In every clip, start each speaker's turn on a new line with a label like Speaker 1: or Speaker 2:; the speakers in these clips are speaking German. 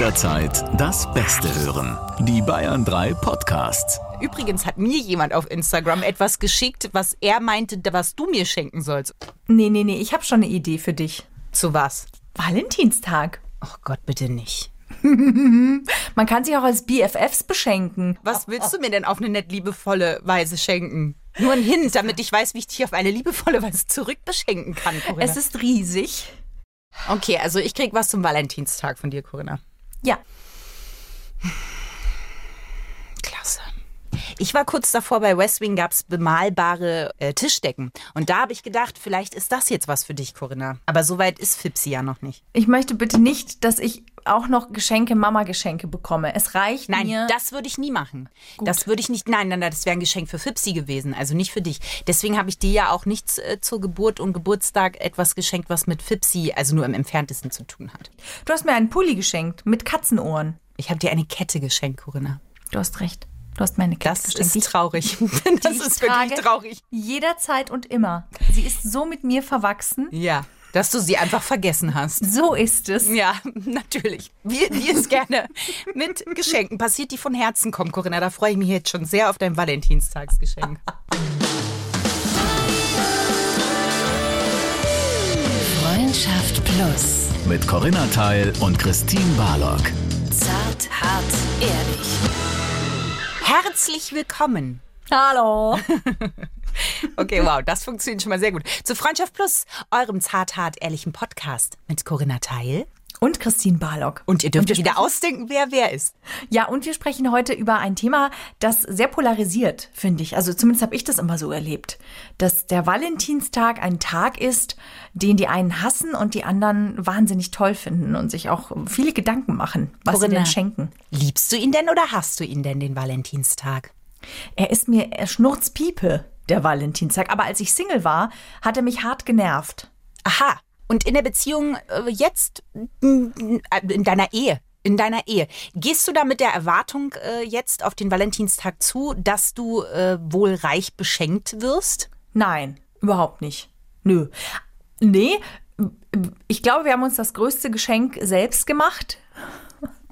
Speaker 1: jederzeit das Beste hören. Die Bayern 3 Podcasts.
Speaker 2: Übrigens hat mir jemand auf Instagram etwas geschickt, was er meinte, was du mir schenken sollst.
Speaker 3: Nee, nee, nee, ich habe schon eine Idee für dich.
Speaker 2: Zu was?
Speaker 3: Valentinstag.
Speaker 2: Oh Gott, bitte nicht.
Speaker 3: Man kann sich auch als BFFs beschenken.
Speaker 2: Was willst du mir denn auf eine nett liebevolle Weise schenken? Nur ein Hint, damit ich weiß, wie ich dich auf eine liebevolle Weise zurückbeschenken kann, Corinna.
Speaker 3: Es ist riesig.
Speaker 2: Okay, also ich krieg was zum Valentinstag von dir, Corinna.
Speaker 3: Ja.
Speaker 2: Klasse. Ich war kurz davor, bei West Wing gab es bemalbare äh, Tischdecken. Und da habe ich gedacht, vielleicht ist das jetzt was für dich, Corinna. Aber so weit ist Fipsi ja noch nicht.
Speaker 3: Ich möchte bitte nicht, dass ich auch noch Geschenke, Mama-Geschenke bekomme. Es reicht
Speaker 2: Nein,
Speaker 3: mir.
Speaker 2: das würde ich nie machen. Das würde ich nicht. Nein, nein, nein, das wäre ein Geschenk für Fipsi gewesen, also nicht für dich. Deswegen habe ich dir ja auch nichts äh, zur Geburt und Geburtstag etwas geschenkt, was mit Fipsi, also nur im entferntesten zu tun hat.
Speaker 3: du hast mir einen Pulli geschenkt mit Katzenohren.
Speaker 2: Ich habe dir eine Kette geschenkt, Corinna.
Speaker 3: Du hast recht. Du hast meine Kette
Speaker 2: Das
Speaker 3: geschenkt.
Speaker 2: ist
Speaker 3: die ich-
Speaker 2: traurig. Das ist wirklich traurig.
Speaker 3: Jederzeit und immer. Sie ist so mit mir verwachsen.
Speaker 2: Ja, dass du sie einfach vergessen hast.
Speaker 3: So ist es.
Speaker 2: Ja, natürlich. Wie, wie es gerne mit Geschenken passiert, die von Herzen kommen, Corinna. Da freue ich mich jetzt schon sehr auf dein Valentinstagsgeschenk.
Speaker 4: Freundschaft Plus.
Speaker 1: Mit Corinna Teil und Christine Barlock.
Speaker 4: Zart, hart, ehrlich.
Speaker 2: Herzlich willkommen.
Speaker 3: Hallo.
Speaker 2: Okay, wow, das funktioniert schon mal sehr gut. Zu Freundschaft Plus, eurem zart, hart, ehrlichen Podcast mit Corinna Teil.
Speaker 3: Und Christine Barlock.
Speaker 2: Und ihr dürft euch wieder ausdenken, wer wer ist.
Speaker 3: Ja, und wir sprechen heute über ein Thema, das sehr polarisiert, finde ich. Also zumindest habe ich das immer so erlebt, dass der Valentinstag ein Tag ist, den die einen hassen und die anderen wahnsinnig toll finden und sich auch viele Gedanken machen, was sie
Speaker 2: Corinna.
Speaker 3: denn schenken.
Speaker 2: Liebst du ihn denn oder hast du ihn denn, den Valentinstag?
Speaker 3: Er ist mir er Schnurzpiepe, der Valentinstag. Aber als ich Single war, hat er mich hart genervt.
Speaker 2: Aha. Und in der Beziehung äh, jetzt, äh, in deiner Ehe, in deiner Ehe, gehst du da mit der Erwartung äh, jetzt auf den Valentinstag zu, dass du äh, wohl reich beschenkt wirst?
Speaker 3: Nein, überhaupt nicht. Nö. Nee, ich glaube, wir haben uns das größte Geschenk selbst gemacht.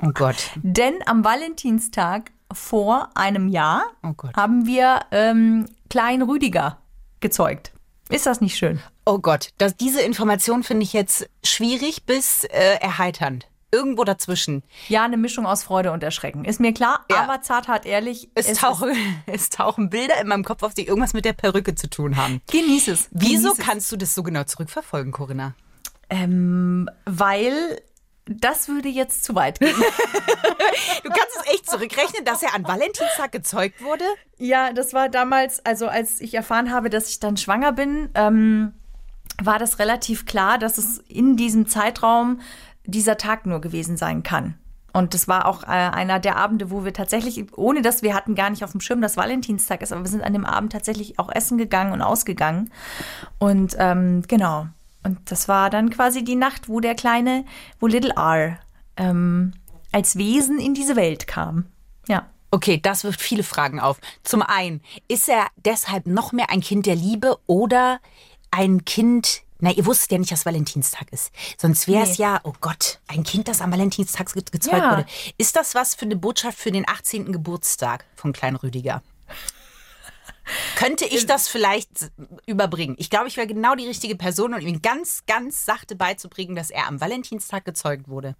Speaker 2: Oh Gott.
Speaker 3: Denn am Valentinstag vor einem Jahr
Speaker 2: Oh
Speaker 3: haben wir ähm, Klein Rüdiger gezeugt. Ist das nicht schön?
Speaker 2: Oh Gott. Das, diese Information finde ich jetzt schwierig bis äh, erheiternd. Irgendwo dazwischen.
Speaker 3: Ja, eine Mischung aus Freude und Erschrecken. Ist mir klar,
Speaker 2: Ja.
Speaker 3: aber zart, hart, ehrlich.
Speaker 2: Es,
Speaker 3: ist-
Speaker 2: tauchen, es tauchen Bilder in meinem Kopf auf, die irgendwas mit der Perücke zu tun haben.
Speaker 3: Genieß es.
Speaker 2: Wieso
Speaker 3: Genieß es.
Speaker 2: kannst du das so genau zurückverfolgen, Corinna?
Speaker 3: Ähm, weil das würde jetzt zu weit gehen.
Speaker 2: Du kannst es echt zurückrechnen, dass er an Valentinstag gezeugt wurde?
Speaker 3: Ja, das war damals, also als ich erfahren habe, dass ich dann schwanger bin, ähm, war das relativ klar, dass es in diesem Zeitraum dieser Tag nur gewesen sein kann. Und das war auch äh, einer der Abende, wo wir tatsächlich, ohne dass wir hatten gar nicht auf dem Schirm, dass Valentinstag ist, aber wir sind an dem Abend tatsächlich auch essen gegangen und ausgegangen. Und ähm, genau. Und das war dann quasi die Nacht, wo der kleine, wo Little R ähm, als Wesen in diese Welt kam. Ja.
Speaker 2: Okay, das wirft viele Fragen auf. Zum einen, ist er deshalb noch mehr ein Kind der Liebe oder ein Kind, na, ihr wusstet ja nicht, dass Valentinstag ist. Sonst wäre es
Speaker 3: Nee.
Speaker 2: ja, oh Gott, ein Kind, das am Valentinstag ge gezeugt
Speaker 3: Ja.
Speaker 2: wurde. Ist das was für eine Botschaft für den 18. Geburtstag von Klein Rüdiger? Könnte ich das vielleicht überbringen? Ich glaube, ich wäre genau die richtige Person, um ihm ganz, ganz sachte beizubringen, dass er am Valentinstag gezeugt wurde.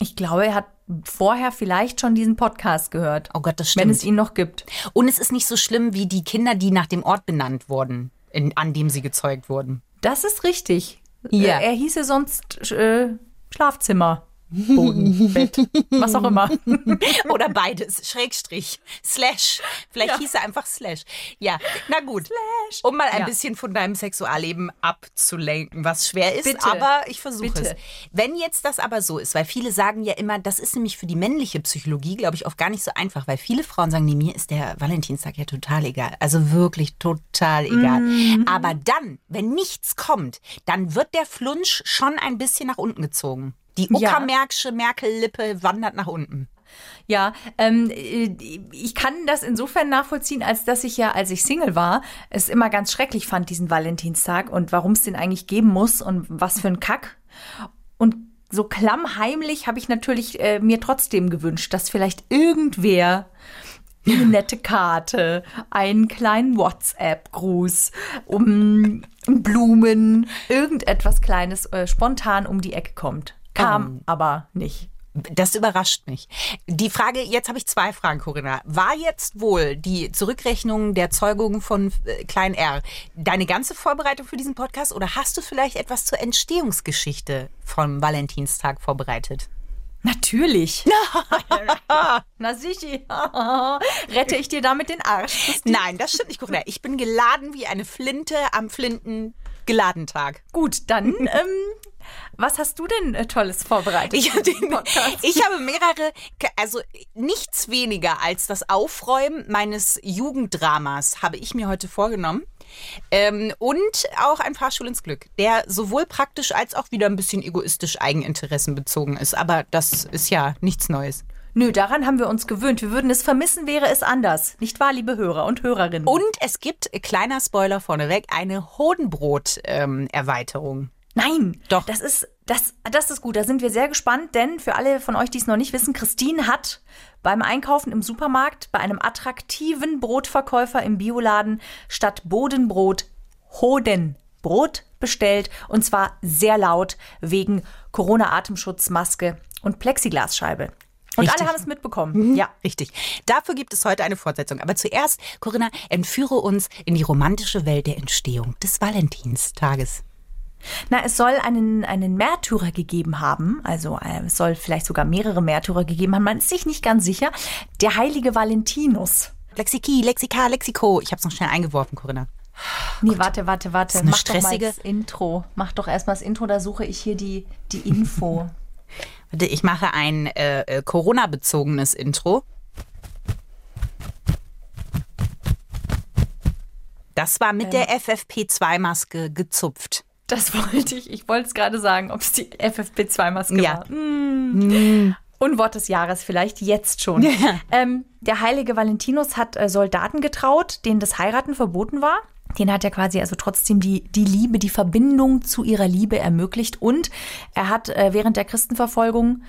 Speaker 3: Ich glaube, er hat vorher vielleicht schon diesen Podcast gehört.
Speaker 2: Oh Gott, das
Speaker 3: Wenn
Speaker 2: stimmt.
Speaker 3: es ihn noch gibt.
Speaker 2: Und es ist nicht so schlimm wie die Kinder, die nach dem Ort benannt wurden, in, an dem sie gezeugt wurden.
Speaker 3: Das ist richtig.
Speaker 2: Ja.
Speaker 3: Äh, Er hieße sonst äh, Schlafzimmer. Boden, Bett, was auch immer.
Speaker 2: Oder beides. Schrägstrich. Slash. Vielleicht hieß er einfach Slash. Ja, na gut. Um mal ein
Speaker 3: Ja.
Speaker 2: bisschen von deinem Sexualleben abzulenken, was schwer ist,
Speaker 3: Bitte.
Speaker 2: aber ich versuche es. Wenn jetzt das aber so ist, weil viele sagen ja immer, das ist nämlich für die männliche Psychologie, glaube ich, oft gar nicht so einfach, weil viele Frauen sagen, nee, mir ist der Valentinstag ja total egal. Also wirklich total egal.
Speaker 3: Mhm.
Speaker 2: Aber dann, wenn nichts kommt, dann wird der Flunsch schon ein bisschen nach unten gezogen. Die. Uckermärksche Merkel-Lippe wandert nach unten.
Speaker 3: Ja, ähm, äh, ich kann das insofern nachvollziehen, als dass ich ja, als ich Single war, es immer ganz schrecklich fand, diesen Valentinstag und warum es den eigentlich geben muss und was für ein Kack. Und so klammheimlich habe ich natürlich äh, mir trotzdem gewünscht, dass vielleicht irgendwer eine nette Karte, einen kleinen WhatsApp-Gruß, um Blumen, irgendetwas Kleines äh, spontan um die Ecke kommt. Kam aber nicht.
Speaker 2: Das überrascht mich. Die Frage, jetzt habe ich zwei Fragen, Corinna. War jetzt wohl die Zurückrechnung der Zeugung von äh, Klein R deine ganze Vorbereitung für diesen Podcast oder hast du vielleicht etwas zur Entstehungsgeschichte vom Valentinstag vorbereitet?
Speaker 3: Natürlich. Na sicher. Rette ich dir damit den Arsch.
Speaker 2: Nein, das stimmt nicht, Corinna. Ich bin geladen wie eine Flinte am Flinten Geladentag.
Speaker 3: Gut, dann, ähm, was hast du denn äh, Tolles vorbereitet?
Speaker 2: Ich,
Speaker 3: Podcast?
Speaker 2: ich habe mehrere, also nichts weniger als das Aufräumen meines Jugenddramas habe ich mir heute vorgenommen. Ähm, und auch ein Fahrstuhl ins Glück, der sowohl praktisch als auch wieder ein bisschen egoistisch eigeninteressenbezogen ist. Aber das ist ja nichts Neues.
Speaker 3: Nö, daran haben wir uns gewöhnt. Wir würden es vermissen, wäre es anders. Nicht wahr, liebe Hörer und Hörerinnen?
Speaker 2: Und es gibt, äh, kleiner Spoiler vorneweg, eine Hodenbrot-Erweiterung.
Speaker 3: Nein,
Speaker 2: Doch.
Speaker 3: Das ist, das, das ist gut. Da sind wir sehr gespannt, denn für alle von euch, die es noch nicht wissen, Christine hat beim Einkaufen im Supermarkt bei einem attraktiven Brotverkäufer im Bioladen statt Bodenbrot Hodenbrot bestellt. Und zwar sehr laut wegen Corona-Atemschutzmaske und Plexiglasscheibe. Und
Speaker 2: Richtig.
Speaker 3: alle haben es mitbekommen. Ja.
Speaker 2: Richtig. Dafür gibt es heute eine Fortsetzung. Aber zuerst, Corinna, entführe uns in die romantische Welt der Entstehung des Valentinstages.
Speaker 3: Na, es soll einen, einen Märtyrer gegeben haben. Also äh, es soll vielleicht sogar mehrere Märtyrer gegeben haben. Man ist sich nicht ganz sicher. Der heilige Valentinus.
Speaker 2: Lexiki, Lexika, Lexiko. Ich habe es noch schnell eingeworfen, Corinna.
Speaker 3: Nee, warte, warte, warte.
Speaker 2: ist eine
Speaker 3: Mach doch mal
Speaker 2: stressige-
Speaker 3: das Intro. Mach doch erstmal das Intro, da suche ich hier die, die Info.
Speaker 2: Warte, ich mache ein äh, äh, Corona-bezogenes Intro. Das war mit der FFP2-Maske gezupft.
Speaker 3: Das wollte ich. Ich wollte es gerade sagen, ob es die FFP2-Maske
Speaker 2: Ja.
Speaker 3: war. Mm. Unwort des Jahres vielleicht jetzt schon. Ähm, der heilige Valentinus hat äh, Soldaten getraut, denen das Heiraten verboten war. Den hat er quasi also trotzdem die, die Liebe, die Verbindung zu ihrer Liebe ermöglicht. Und er hat äh, während der Christenverfolgung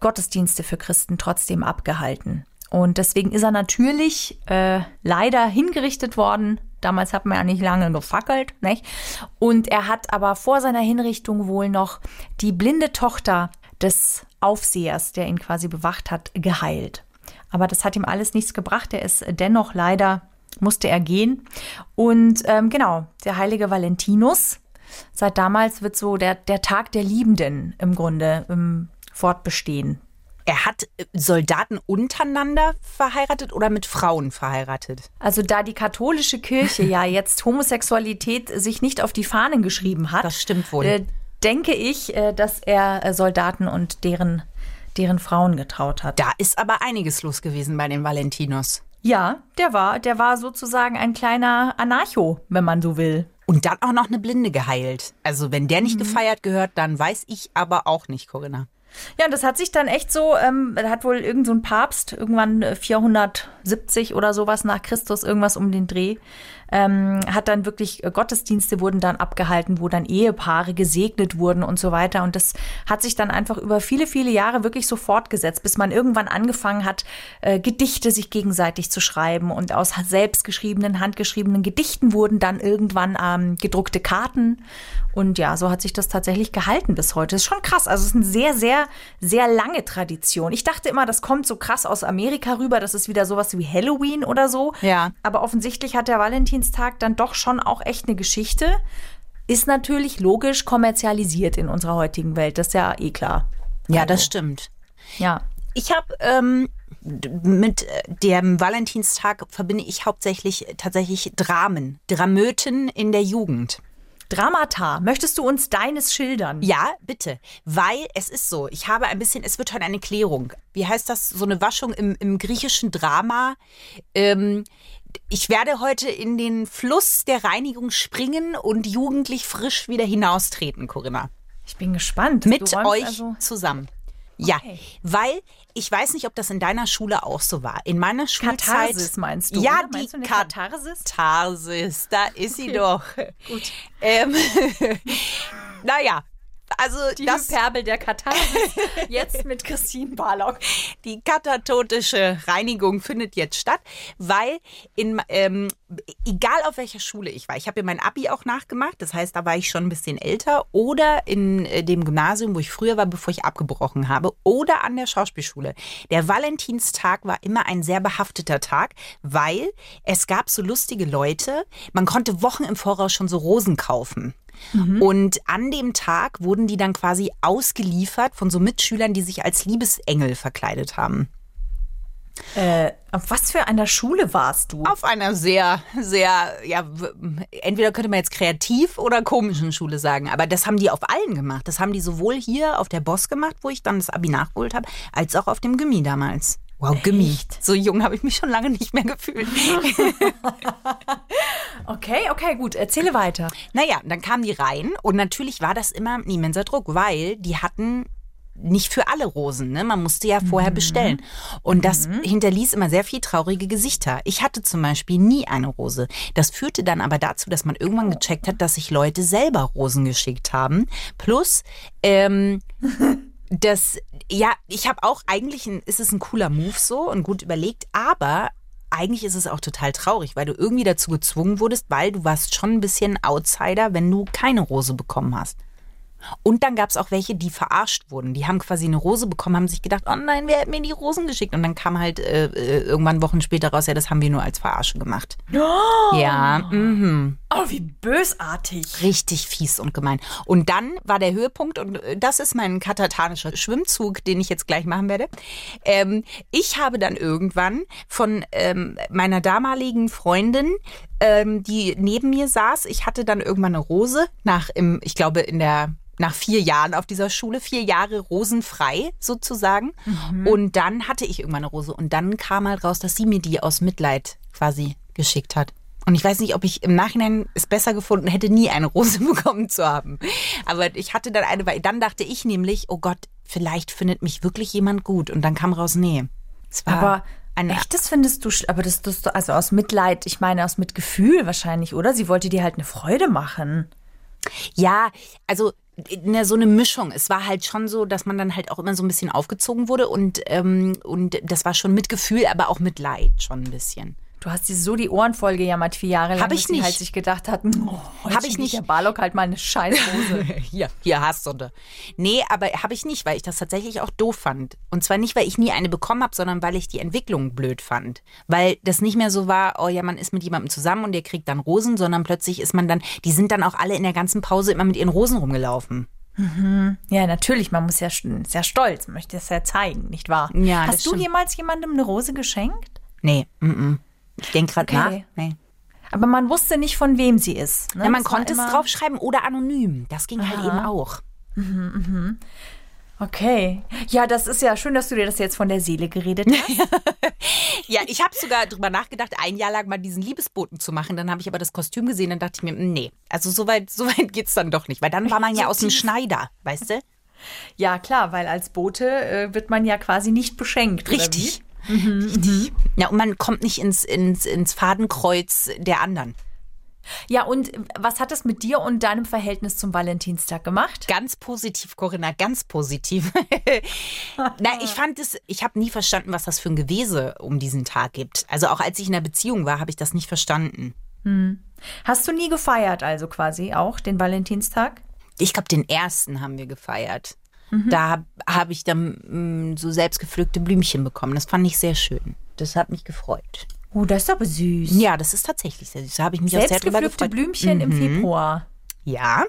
Speaker 3: Gottesdienste für Christen trotzdem abgehalten. Und deswegen ist er natürlich äh, leider hingerichtet worden. Damals hat man ja nicht lange gefackelt, nicht? Und er hat aber vor seiner Hinrichtung wohl noch die blinde Tochter des Aufsehers, der ihn quasi bewacht hat, geheilt. Aber das hat ihm alles nichts gebracht. Er ist dennoch leider, musste er gehen. Und ähm, genau, der heilige Valentinus. Seit damals wird so der, der Tag der Liebenden im Grunde ähm, fortbestehen.
Speaker 2: Er hat äh, Soldaten untereinander verheiratet oder mit Frauen verheiratet?
Speaker 3: Also da die katholische Kirche ja jetzt Homosexualität sich nicht auf die Fahnen geschrieben hat,
Speaker 2: Das stimmt wohl.
Speaker 3: äh, denke ich, äh, dass er äh, Soldaten und deren, deren Frauen getraut hat.
Speaker 2: Da ist aber einiges los gewesen bei den Valentinos.
Speaker 3: Ja, der war, der war sozusagen ein kleiner Anarcho, wenn man so will.
Speaker 2: Und dann auch noch eine Blinde geheilt. Also wenn der nicht gefeiert gehört, dann weiß ich aber auch nicht, Corinna.
Speaker 3: Ja, und das hat sich dann echt so, ähm, hat wohl irgend so Papst irgendwann äh, 470 oder sowas nach Christus, irgendwas um den Dreh, ähm, hat dann wirklich äh, Gottesdienste wurden dann abgehalten, wo dann Ehepaare gesegnet wurden und so weiter. Und das hat sich dann einfach über viele, viele Jahre wirklich so fortgesetzt, bis man irgendwann angefangen hat, äh, Gedichte sich gegenseitig zu schreiben. Und aus selbstgeschriebenen, handgeschriebenen Gedichten wurden dann irgendwann ähm, gedruckte Karten. Und ja, so hat sich das tatsächlich gehalten bis heute. Das ist schon krass. Also es ist eine sehr, sehr, sehr lange Tradition. Ich dachte immer, das kommt so krass aus Amerika rüber. Das ist wieder sowas wie Halloween oder so.
Speaker 2: Ja.
Speaker 3: Aber offensichtlich hat der Valentinstag dann doch schon auch echt eine Geschichte. Ist natürlich logisch kommerzialisiert in unserer heutigen Welt. Das ist ja eh klar.
Speaker 2: Ja, das stimmt.
Speaker 3: Ja.
Speaker 2: Ich habe ähm, mit äh, dem Valentinstag verbinde ich hauptsächlich tatsächlich Dramen, Dramöten in der Jugend.
Speaker 3: Dramata. Möchtest du uns deines schildern?
Speaker 2: Ja, bitte. Weil es ist so, ich habe ein bisschen, es wird heute eine Klärung. Wie heißt das? So eine Waschung im, im griechischen Drama. Ähm, ich werde heute in den Fluss der Reinigung springen und jugendlich frisch wieder hinaustreten, Corinna.
Speaker 3: Ich bin gespannt.
Speaker 2: Mit euch
Speaker 3: also-
Speaker 2: zusammen. Ja,
Speaker 3: Okay.
Speaker 2: weil ich weiß nicht, ob das in deiner Schule auch so war. In meiner Schulzeit.
Speaker 3: Katharsis meinst du?
Speaker 2: Ja,
Speaker 3: oder?
Speaker 2: die
Speaker 3: du Katharsis?
Speaker 2: Katharsis, da ist sie
Speaker 3: Okay.
Speaker 2: doch.
Speaker 3: Gut.
Speaker 2: Ähm, naja, Also
Speaker 3: Die
Speaker 2: das,
Speaker 3: Hyperbel der Katharsis. Jetzt mit Christine Barlock.
Speaker 2: die katatotische Reinigung findet jetzt statt, weil in, ähm, egal auf welcher Schule ich war, ich habe ja mein Abi auch nachgemacht, das heißt, da war ich schon ein bisschen älter, oder in äh, dem Gymnasium, wo ich früher war, bevor ich abgebrochen habe, oder an der Schauspielschule. Der Valentinstag war immer ein sehr behafteter Tag, weil es gab so lustige Leute, man konnte Wochen im Voraus schon so Rosen kaufen. Und an dem Tag wurden die dann quasi ausgeliefert von so Mitschülern, die sich als Liebesengel verkleidet haben.
Speaker 3: Äh, auf was für einer Schule warst du?
Speaker 2: Auf einer sehr, sehr, ja, entweder könnte man jetzt kreativ oder komischen Schule sagen, aber das haben die auf allen gemacht. Das haben die sowohl hier auf der Boss gemacht, wo ich dann das Abi nachgeholt habe, als auch auf dem Gimmi damals. Wow, Gimmi. So jung habe ich mich schon lange nicht mehr gefühlt.
Speaker 3: Okay, okay, gut. Erzähle weiter.
Speaker 2: Naja, dann kamen die rein und natürlich war das immer ein immenser Druck, weil die hatten nicht für alle Rosen, ne? Man musste ja vorher bestellen. Und das hinterließ immer sehr viel traurige Gesichter. Ich hatte zum Beispiel nie eine Rose. Das führte dann aber dazu, dass man irgendwann gecheckt hat, dass sich Leute selber Rosen geschickt haben. Plus, ähm, das, ja, ich habe auch, eigentlich ein, ist es ein cooler Move so und gut überlegt, aber eigentlich ist es auch total traurig, weil du irgendwie dazu gezwungen wurdest, weil du warst schon ein bisschen Outsider, wenn du keine Rose bekommen hast. Und dann gab es auch welche, die verarscht wurden. Die haben quasi eine Rose bekommen, haben sich gedacht, oh nein, wer hat mir die Rosen geschickt? Und dann kam halt äh, äh, irgendwann Wochen später raus, ja, das haben wir nur als Verarsche gemacht. Ja, mhm.
Speaker 3: Oh, wie bösartig.
Speaker 2: Richtig fies und gemein. Und dann war der Höhepunkt, und äh, das ist mein katatanischer Schwimmzug, den ich jetzt gleich machen werde. Ähm, ich habe dann irgendwann von ähm, meiner damaligen Freundin, ähm, die neben mir saß, ich hatte dann irgendwann eine Rose nach, im, ich glaube, in der nach vier Jahren auf dieser Schule, vier Jahre rosenfrei sozusagen. Und dann hatte ich irgendwann eine Rose. Und dann kam halt raus, dass sie mir die aus Mitleid quasi geschickt hat. Und ich weiß nicht, ob ich im Nachhinein es besser gefunden hätte, nie eine Rose bekommen zu haben. Aber ich hatte dann eine, weil dann dachte ich nämlich, oh Gott, vielleicht findet mich wirklich jemand gut. Und dann kam raus, nee. Es war
Speaker 3: Aber
Speaker 2: eine
Speaker 3: echt, das findest du, aber das, das, also aus Mitleid, ich meine aus Mitgefühl wahrscheinlich, oder? Sie wollte dir halt eine Freude machen.
Speaker 2: Ja, also ne, so eine Mischung. Es war halt schon so, dass man dann halt auch immer so ein bisschen aufgezogen wurde und, ähm, und das war schon mit Gefühl, aber auch mit Leid schon ein bisschen.
Speaker 3: Du hast dir so die Ohren voll gejammert, vier Jahre lang,
Speaker 2: Hab ich
Speaker 3: bis sie
Speaker 2: nicht.
Speaker 3: halt sich gedacht hat, oh, heute
Speaker 2: Hab ich nicht.
Speaker 3: Der Barlock halt mal eine Scheißhose.
Speaker 2: Hier, hier hast du. ne. Nee, aber habe ich nicht, weil ich das tatsächlich auch doof fand. Und zwar nicht, weil ich nie eine bekommen habe, sondern weil ich die Entwicklung blöd fand. Weil das nicht mehr so war, oh ja, man ist mit jemandem zusammen und der kriegt dann Rosen, sondern plötzlich ist man dann, die sind dann auch alle in der ganzen Pause immer mit ihren Rosen rumgelaufen.
Speaker 3: ja, natürlich, man muss ja st- sehr stolz, man möchte es ja zeigen, nicht wahr?
Speaker 2: Ja, das
Speaker 3: Hast du
Speaker 2: stimmt.
Speaker 3: jemals jemandem eine Rose geschenkt?
Speaker 2: Nee, mm -mm. Ich denke gerade
Speaker 3: Okay.
Speaker 2: nach. Nee.
Speaker 3: Aber man wusste nicht, von wem sie ist. Ne?
Speaker 2: Ja, man
Speaker 3: Das
Speaker 2: konnte es draufschreiben oder anonym. Das ging halt eben auch.
Speaker 3: Okay. Ja, das ist ja schön, dass du dir das jetzt von der Seele geredet hast.
Speaker 2: Ja, ich habe sogar drüber nachgedacht, ein Jahr lang mal diesen Liebesboten zu machen. Dann habe ich aber das Kostüm gesehen, dann dachte ich mir, nee, also so weit, so weit geht's dann doch nicht. Weil dann war man ja aus dem Schneider, weißt du?
Speaker 3: ja, klar, weil als Bote äh, wird man ja quasi nicht beschenkt. Oder
Speaker 2: Richtig. Richtig. Ja, und man kommt nicht ins, ins, ins Fadenkreuz der anderen.
Speaker 3: Ja, und was hat das mit dir und deinem Verhältnis zum Valentinstag gemacht?
Speaker 2: Ganz positiv, Corinna, ganz positiv. Na, ich fand es, ich habe nie verstanden, was das für ein Gewese um diesen Tag gibt. Also auch als ich in einer Beziehung war, habe ich das nicht verstanden.
Speaker 3: Hast du nie gefeiert, also quasi auch den Valentinstag?
Speaker 2: Ich glaube, den ersten haben wir gefeiert. Da habe hab ich dann mh, so selbstgepflückte Blümchen bekommen. Das fand ich sehr schön. Das hat mich gefreut.
Speaker 3: Oh, das ist aber süß.
Speaker 2: Ja, das ist tatsächlich sehr süß. Da habe ich mich auch sehr drüber gefreut.
Speaker 3: Blümchen im Februar.
Speaker 2: Ja,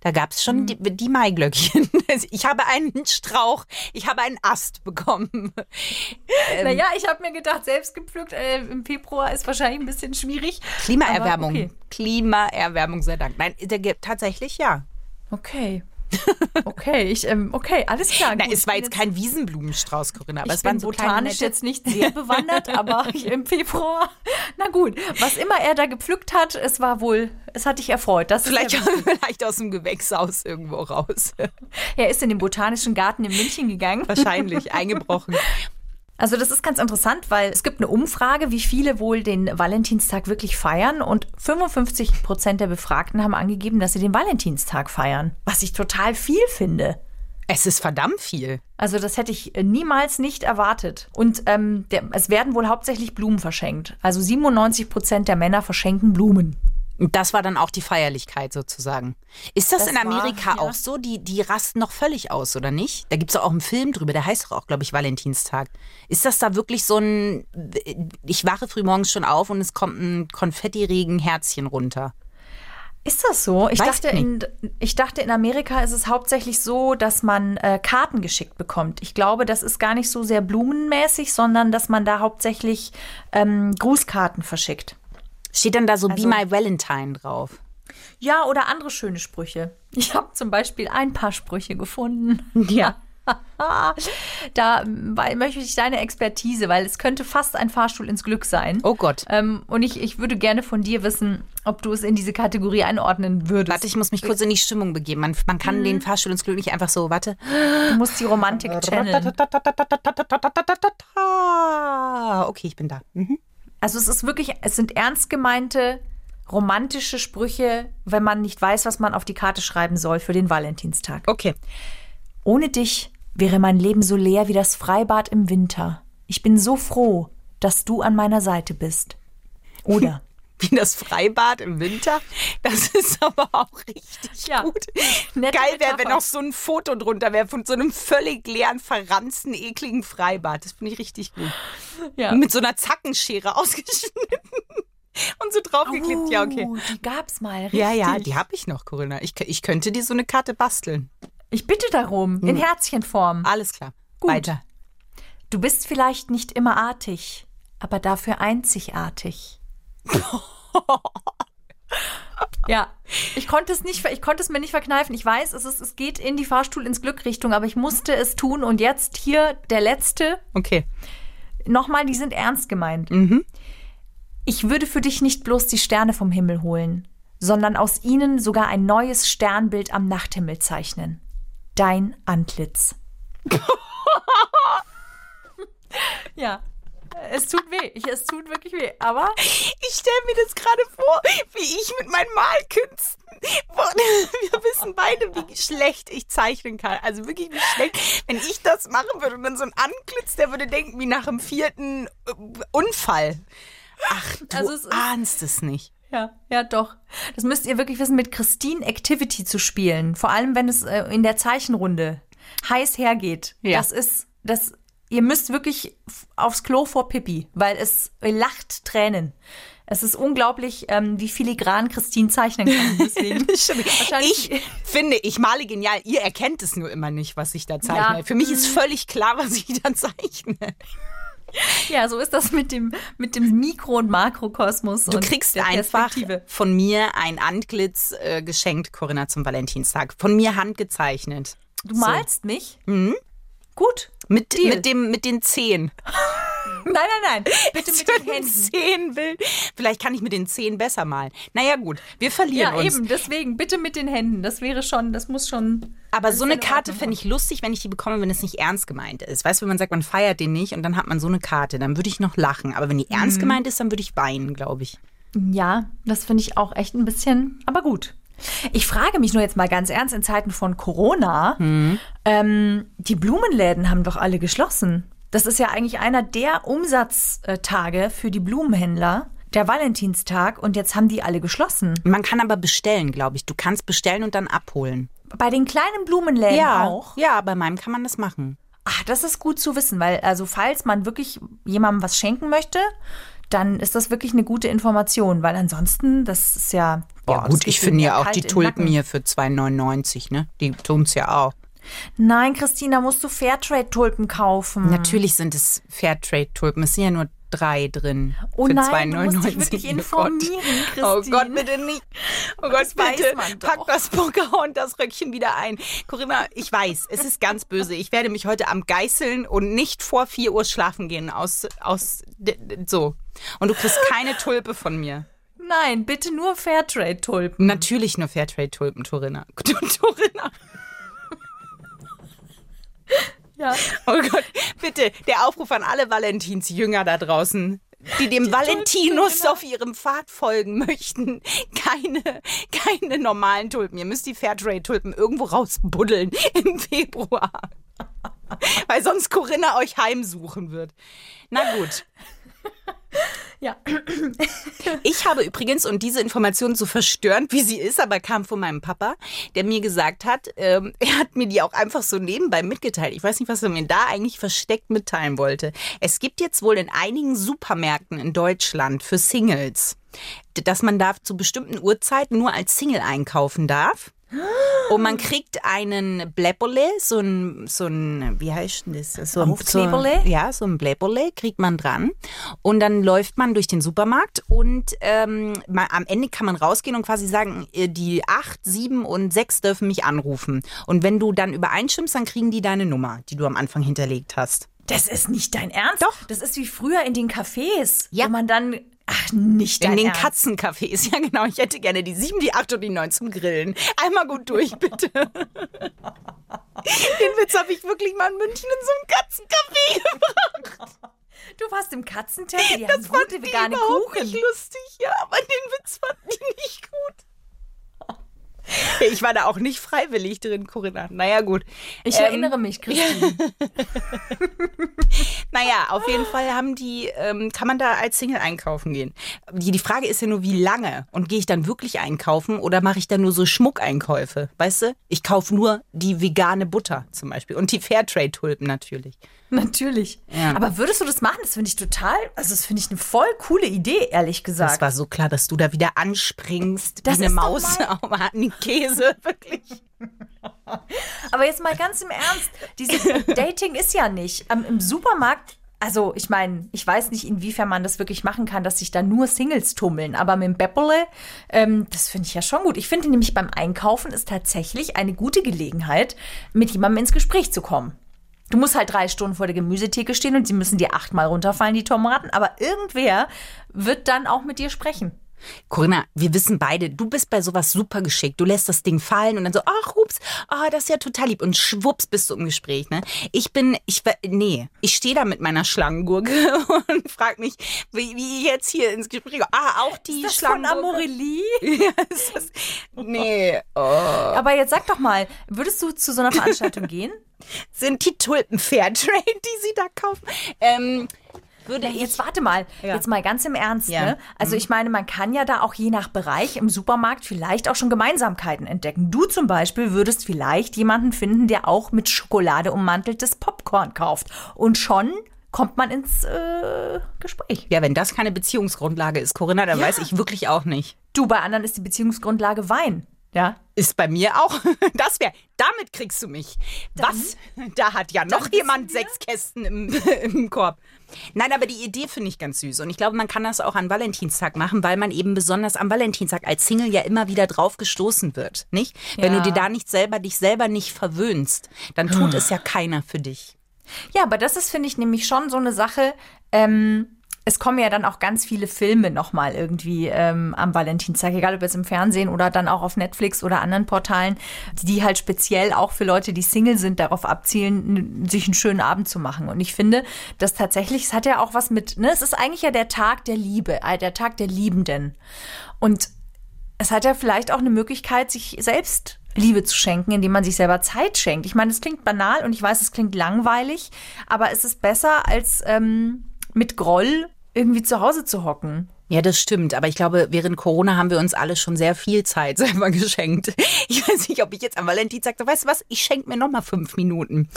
Speaker 2: da gab es schon die, die Maiglöckchen. Ich habe einen Strauch, ich habe einen Ast bekommen.
Speaker 3: Naja, ich habe mir gedacht, selbstgepflückt äh, im Februar ist wahrscheinlich ein bisschen schwierig.
Speaker 2: Klimaerwärmung.
Speaker 3: Okay.
Speaker 2: Klimaerwärmung sei Dank. Nein, der tatsächlich ja.
Speaker 3: Okay. Okay, ich, ähm, okay, alles klar.
Speaker 2: Na,
Speaker 3: gut.
Speaker 2: es war jetzt kein Wiesenblumenstrauß, Corinna, aber
Speaker 3: ich
Speaker 2: es waren so
Speaker 3: botanisch
Speaker 2: nette-
Speaker 3: jetzt nicht sehr bewandert, aber im Februar. Na gut, was immer er da gepflückt hat, es war wohl, es hat dich erfreut. Das
Speaker 2: Vielleicht,
Speaker 3: ja,
Speaker 2: vielleicht aus dem Gewächshaus irgendwo raus.
Speaker 3: er ist in den botanischen Garten in München gegangen.
Speaker 2: Wahrscheinlich eingebrochen.
Speaker 3: Also das ist ganz interessant, weil es gibt eine Umfrage, wie viele wohl den Valentinstag wirklich feiern und 55 Prozent der Befragten haben angegeben, dass sie den Valentinstag feiern, was ich total viel finde.
Speaker 2: Es ist verdammt viel.
Speaker 3: Also das hätte ich äh, niemals nicht erwartet. Und ähm, der, es werden wohl hauptsächlich Blumen verschenkt. Also 97 Prozent der Männer verschenken Blumen.
Speaker 2: Und das war dann auch die Feierlichkeit sozusagen. Ist das,
Speaker 3: Das
Speaker 2: in
Speaker 3: war,
Speaker 2: Amerika
Speaker 3: ja.
Speaker 2: auch so? Die, die rasten noch völlig aus, oder nicht? Da gibt es auch einen Film drüber, der heißt doch auch, glaube ich, Valentinstag. Ist das da wirklich so ein, ich wache frühmorgens schon auf und es kommt ein Konfettiregen Herzchen runter?
Speaker 3: Ist das so? Ich
Speaker 2: Weiß
Speaker 3: dachte, in, ich dachte, in Amerika ist es hauptsächlich so, dass man äh, Karten geschickt bekommt. Ich glaube, das ist gar nicht so sehr blumenmäßig, sondern dass man da hauptsächlich ähm, Grußkarten verschickt.
Speaker 2: Steht dann da so
Speaker 3: Also-
Speaker 2: Be My Valentine drauf?
Speaker 3: Ja, oder andere schöne Sprüche. Ich habe zum Beispiel ein paar Sprüche gefunden.
Speaker 2: Ja.
Speaker 3: da weil, möchte ich deine Expertise, weil es könnte fast ein Fahrstuhl ins Glück sein.
Speaker 2: Oh Gott.
Speaker 3: Ähm, und ich, ich würde gerne von dir wissen, ob du es in diese Kategorie einordnen würdest.
Speaker 2: Warte, ich muss mich kurz in die Stimmung begeben. Man, man kann den Fahrstuhl ins Glück nicht einfach so, warte.
Speaker 3: du musst die Romantik channeln.
Speaker 2: Okay, ich bin da. Mhm.
Speaker 3: Also es ist wirklich, es sind ernst gemeinte romantische Sprüche, wenn man nicht weiß, was man auf die Karte schreiben soll für den Valentinstag.
Speaker 2: Okay.
Speaker 3: Ohne dich wäre mein Leben so leer wie das Freibad im Winter. Ich bin so froh, dass du an meiner Seite bist. Oder
Speaker 2: Wie das Freibad im Winter. Das ist aber auch richtig
Speaker 3: Ja.
Speaker 2: gut.
Speaker 3: Nette
Speaker 2: Geil wäre, wenn noch so ein Foto drunter wäre von so einem völlig leeren, verranzten, ekligen Freibad. Das finde ich richtig gut.
Speaker 3: ja.
Speaker 2: Mit so einer Zackenschere ausgeschnitten und so draufgeklebt. ja, okay.
Speaker 3: Oh, die gab's mal. Richtig.
Speaker 2: Ja, ja, die habe ich noch, Corinna. Ich, ich könnte dir so eine Karte basteln.
Speaker 3: Ich bitte darum, in Herzchenform.
Speaker 2: Alles klar.
Speaker 3: Gut.
Speaker 2: Weiter.
Speaker 3: Du bist vielleicht nicht immer artig, aber dafür einzigartig. ja, ich konnte es nicht, ich konnte es mir nicht verkneifen. Ich weiß, es, ist, es geht in die Fahrstuhl ins Glück Richtung, aber ich musste es tun. Und jetzt hier der letzte.
Speaker 2: Okay.
Speaker 3: Nochmal, die sind ernst gemeint. Ich würde für dich nicht bloß die Sterne vom Himmel holen, sondern aus ihnen sogar ein neues Sternbild am Nachthimmel zeichnen. Dein Antlitz. ja. Es tut weh. Ich, es tut wirklich weh. Aber
Speaker 2: Ich stelle mir das gerade vor, wie ich mit meinen Malkünsten. Wir wissen beide, wie schlecht ich zeichnen kann. Also wirklich, wie schlecht. Wenn ich das machen würde und dann so ein Antlitz, der würde denken, wie nach dem vierten äh, Unfall. Ach, du
Speaker 3: Also es ist-
Speaker 2: ahnst es nicht.
Speaker 3: Ja, ja, doch. Das müsst ihr wirklich wissen, mit Christine Activity zu spielen. Vor allem, wenn es äh, in der Zeichenrunde heiß hergeht.
Speaker 2: Ja.
Speaker 3: Das ist, das, ihr müsst wirklich aufs Klo vor Pippi, weil es lacht Tränen. Es ist unglaublich, ähm, wie filigran Christine zeichnen kann. Deswegen.
Speaker 2: Ich finde, ich male genial. Ihr erkennt es nur immer nicht, was ich da zeichne.
Speaker 3: Ja.
Speaker 2: Für mich ist völlig klar, was ich da zeichne.
Speaker 3: ja, so ist das mit dem, mit dem Mikro- und Makrokosmos.
Speaker 2: Du
Speaker 3: und
Speaker 2: kriegst einfach von mir ein Antlitz äh, geschenkt, Corinna, zum Valentinstag. Von mir handgezeichnet.
Speaker 3: Du malst mich? Gut.
Speaker 2: Mit,
Speaker 3: Deal.
Speaker 2: mit, dem, mit den Zehen.
Speaker 3: Nein, nein, nein. Bitte mit den Händen.
Speaker 2: Zehen will. Vielleicht kann ich mit den Zehen besser malen. Naja, gut, wir verlieren
Speaker 3: Ja,
Speaker 2: uns.
Speaker 3: eben, deswegen, bitte mit den Händen. Das wäre schon, das muss schon.
Speaker 2: Aber so eine
Speaker 3: in
Speaker 2: Karte fände ich lustig, wenn ich die bekomme, wenn es nicht ernst gemeint ist. Weißt du, wenn man sagt, man feiert den nicht und dann hat man so eine Karte, dann würde ich noch lachen. Aber wenn die ernst
Speaker 3: Mhm.
Speaker 2: gemeint ist, dann würde ich weinen, glaube ich.
Speaker 3: Ja, das finde ich auch echt ein bisschen, aber gut. Ich frage mich nur jetzt mal ganz ernst in Zeiten von Corona. Ähm, die Blumenläden haben doch alle geschlossen. Das ist ja eigentlich einer der Umsatztage für die Blumenhändler, der Valentinstag, und jetzt haben die alle geschlossen.
Speaker 2: Man kann aber bestellen, glaube ich. Du kannst bestellen und dann abholen.
Speaker 3: Bei den kleinen Blumenläden auch.
Speaker 2: Ja, bei meinem kann man das machen.
Speaker 3: Ach, das ist gut zu wissen, weil also falls man wirklich jemandem was schenken möchte, dann ist das wirklich eine gute Information, weil ansonsten, das ist ja. Boah,
Speaker 2: ja, gut, ich finde ja auch die Tulpen hier für 2,99, ne? Die tun's ja auch.
Speaker 3: Nein, Christina, musst du Fairtrade-Tulpen kaufen.
Speaker 2: Natürlich sind es Fairtrade-Tulpen. Es sind ja nur drei drin.
Speaker 3: Oh
Speaker 2: für
Speaker 3: nein, du musst
Speaker 2: 2,99.
Speaker 3: dich wirklich
Speaker 2: Oh Gott.
Speaker 3: informieren,
Speaker 2: Oh
Speaker 3: Christine.
Speaker 2: Gott, bitte nicht. Oh Gott,
Speaker 3: Das
Speaker 2: bitte. Pack das Pocahontas das Röckchen wieder ein. Corinna, ich weiß, es ist ganz böse. Ich werde mich heute am Geißeln und nicht vor 4 Uhr schlafen gehen aus, aus, so. Und du kriegst keine Tulpe von mir.
Speaker 3: Nein, bitte nur Fairtrade-Tulpen.
Speaker 2: Natürlich nur Fairtrade-Tulpen, Corinna. Corinna.
Speaker 3: Ja.
Speaker 2: Oh Gott, bitte, der Aufruf an alle Valentinsjünger da draußen, die dem Valentinus auf ihrem Pfad folgen möchten. Keine, keine normalen Tulpen. Ihr müsst die Fairtrade-Tulpen irgendwo rausbuddeln im Februar. Weil sonst Corinna euch heimsuchen wird. Na gut.
Speaker 3: Ja.
Speaker 2: Ich habe übrigens, und diese Information so verstörend, wie sie ist, aber kam von meinem Papa, der mir gesagt hat, ähm, er hat mir die auch einfach so nebenbei mitgeteilt. Ich weiß nicht, was er mir da eigentlich versteckt mitteilen wollte. Es gibt jetzt wohl in einigen Supermärkten in Deutschland für Singles, dass man da zu bestimmten Uhrzeiten nur als Single einkaufen darf. Und man kriegt einen Bläpperle, so ein, so ein, wie heißt denn das? So ein? So, ja, so ein Bläpperle kriegt man dran. Und dann läuft man durch den Supermarkt und ähm, mal, am Ende kann man rausgehen und quasi sagen, äh, die acht, sieben und sechs dürfen mich anrufen. Und wenn du dann übereinstimmst, dann kriegen die deine Nummer, die du am Anfang hinterlegt hast.
Speaker 3: Das ist nicht dein Ernst?
Speaker 2: Doch.
Speaker 3: Das ist wie früher in den Cafés,
Speaker 2: Ja.
Speaker 3: wo man dann. Nicht dein
Speaker 2: In den
Speaker 3: Ernst.
Speaker 2: Katzencafés, ja genau. Ich hätte gerne die sieben, die acht und die neun zum Grillen. Einmal gut durch, bitte. Den Witz habe ich wirklich mal in München in so einem Katzencafé gebracht.
Speaker 3: Du warst im Katzentempel, die haben
Speaker 2: Das fand
Speaker 3: gute
Speaker 2: die
Speaker 3: vegane Kuchen.
Speaker 2: nicht lustig, ja, aber den Witz fanden die nicht gut. Ich war da auch nicht freiwillig drin, Corinna. Naja, gut.
Speaker 3: Ich
Speaker 2: Ähm,
Speaker 3: erinnere mich, Christine.
Speaker 2: Naja, auf jeden Fall haben die, ähm, kann man da als Single einkaufen gehen. Die, die Frage ist ja nur, wie lange? Und gehe ich dann wirklich einkaufen oder mache ich dann nur so Schmuckeinkäufe? Weißt du? Ich kaufe nur die vegane Butter zum Beispiel und die Fairtrade-Tulpen natürlich.
Speaker 3: Natürlich.
Speaker 2: Ja.
Speaker 3: Aber würdest du das machen? Das finde ich total, also das finde ich eine voll coole Idee, ehrlich
Speaker 2: Das
Speaker 3: gesagt.
Speaker 2: war so klar, dass du da wieder anspringst
Speaker 3: Das
Speaker 2: wie eine Maus einen Käse, wirklich.
Speaker 3: Aber jetzt mal ganz im Ernst, dieses Dating ist ja nicht. Ähm, Im Supermarkt, also ich meine, ich weiß nicht, inwiefern man das wirklich machen kann, dass sich da nur Singles tummeln. Aber mit dem Beppele, ähm, das finde ich ja schon gut. Ich finde nämlich beim Einkaufen ist tatsächlich eine gute Gelegenheit, mit jemandem ins Gespräch zu kommen. Du musst halt drei Stunden vor der Gemüsetheke stehen und sie müssen dir achtmal runterfallen, die Tomaten. Aber irgendwer wird dann auch mit dir sprechen.
Speaker 2: Corinna, wir wissen beide, du bist bei sowas super geschickt. Du lässt das Ding fallen und dann so, ach, ups, ah, das ist ja total lieb. Und schwupps bist du im Gespräch, ne? Ich bin, ich, nee, ich stehe da mit meiner Schlangengurke und frag mich, wie, wie ich jetzt hier ins Gespräch komme. Ah, auch die
Speaker 3: Das von
Speaker 2: Schlangengurke.
Speaker 3: Amorelie?
Speaker 2: Ja, ist das, nee, oh.
Speaker 3: Aber jetzt sag doch mal, würdest du zu so einer Veranstaltung gehen?
Speaker 2: sind die Tulpen Fairtrade, die sie da kaufen? Ähm, würde
Speaker 3: Ja,
Speaker 2: ich
Speaker 3: jetzt warte mal,
Speaker 2: Ja.
Speaker 3: jetzt mal ganz im Ernst.
Speaker 2: Ja. Mhm.
Speaker 3: Ne? Also ich meine, man kann ja da auch je nach Bereich im Supermarkt vielleicht auch schon Gemeinsamkeiten entdecken. Du zum Beispiel würdest vielleicht jemanden finden, der auch mit Schokolade ummanteltes Popcorn kauft. Und schon kommt man ins äh, Gespräch.
Speaker 2: Ja, wenn das keine Beziehungsgrundlage ist, Corinna, dann weiß ich wirklich auch nicht.
Speaker 3: Du, bei anderen ist die Beziehungsgrundlage Wein. Ja.
Speaker 2: Ist bei mir auch. Das wäre, damit kriegst du mich. Was? Da hat ja noch jemand sechs Kästen im, im Korb. Nein, aber die Idee finde ich ganz süß. Und ich glaube, man kann das auch an Valentinstag machen, weil man eben besonders am Valentinstag als Single ja immer wieder drauf gestoßen wird. Nicht? Wenn
Speaker 3: Ja.
Speaker 2: du dir da nicht selber, dich selber nicht verwöhnst, dann tut es ja keiner für dich.
Speaker 3: Ja, aber das ist, finde ich, nämlich schon so eine Sache. Ähm, es kommen ja dann auch ganz viele Filme nochmal irgendwie ähm, am Valentinstag, egal ob jetzt im Fernsehen oder dann auch auf Netflix oder anderen Portalen, die halt speziell auch für Leute, die Single sind, darauf abzielen, sich einen schönen Abend zu machen. Und ich finde, dass tatsächlich, es hat ja auch was mit, ne, es ist eigentlich ja der Tag der Liebe, äh, der Tag der Liebenden. Und es hat ja vielleicht auch eine Möglichkeit, sich selbst Liebe zu schenken, indem man sich selber Zeit schenkt. Ich meine, es klingt banal und ich weiß, es klingt langweilig, aber es ist besser, als ähm, mit Groll irgendwie zu Hause zu hocken.
Speaker 2: Ja, das stimmt. Aber ich glaube, während Corona haben wir uns alle schon sehr viel Zeit selber geschenkt. Ich weiß nicht, ob ich jetzt am Valentinstag sage, weißt du was, ich schenke mir noch mal fünf Minuten.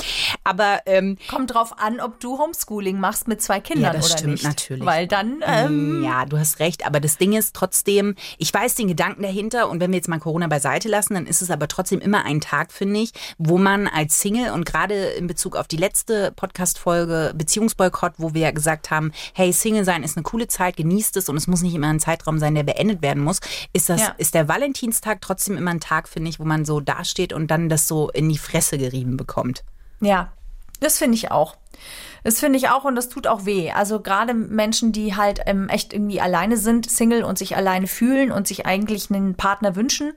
Speaker 2: Aber ähm,
Speaker 3: Kommt drauf an, ob du Homeschooling machst mit zwei Kindern
Speaker 2: Ja, das
Speaker 3: oder
Speaker 2: stimmt,
Speaker 3: nicht.
Speaker 2: natürlich.
Speaker 3: Weil dann, ähm,
Speaker 2: Ja, du hast recht, aber das Ding ist trotzdem, ich weiß den Gedanken dahinter und wenn wir jetzt mal Corona beiseite lassen, dann ist es aber trotzdem immer ein Tag, finde ich, wo man als Single und gerade in Bezug auf die letzte Podcast-Folge Beziehungsboykott, wo wir ja gesagt haben, hey, Single sein ist eine coole Zeit, genießt es und es muss nicht immer ein Zeitraum sein, der beendet werden muss, ist das,
Speaker 3: Ja.
Speaker 2: ist der Valentinstag trotzdem immer ein Tag, finde ich, wo man so dasteht und dann das so in die Fresse gerieben bekommt.
Speaker 3: Ja, das finde ich auch. Das finde ich auch und das tut auch weh. Also gerade Menschen, die halt ähm, echt irgendwie alleine sind, Single und sich alleine fühlen und sich eigentlich einen Partner wünschen